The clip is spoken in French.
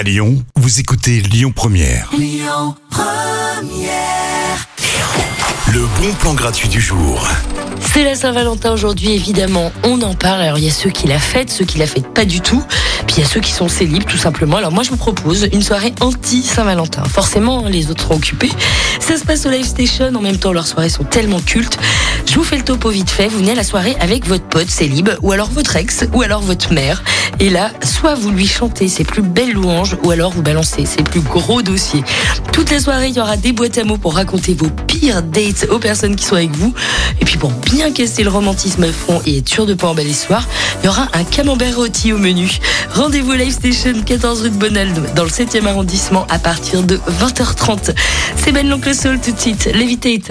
À Lyon, vous écoutez Lyon Première. Le bon plan gratuit du jour. C'est la Saint-Valentin aujourd'hui, évidemment. On en parle. Alors, il y a ceux qui la fêtent, ceux qui la fêtent pas du tout. Puis il y a ceux qui sont célibes, tout simplement. Alors, moi, je vous propose une soirée anti-Saint-Valentin. Forcément, les autres sont occupés. Ça se passe au Live Station. En même temps, leurs soirées sont tellement cultes. Je vous fais le topo vite fait. Vous venez à la soirée avec votre pote célib, ou alors votre ex, ou alors votre mère. Et là, soit vous lui chantez ses plus belles louanges, ou alors vous balancez ses plus gros dossiers. Toute la soirée, il y aura des boîtes à mots pour raconter vos pires dates aux personnes qui sont avec vous. Et puis pour bien casser le romantisme à fond et être sûr de pas emballer ce soir, il y aura un camembert rôti au menu. Rendez-vous Live Station 14 rue de Bonald dans le 7e arrondissement à partir de 20h30. C'est Ben l'oncle Soul tout de suite. Levitate.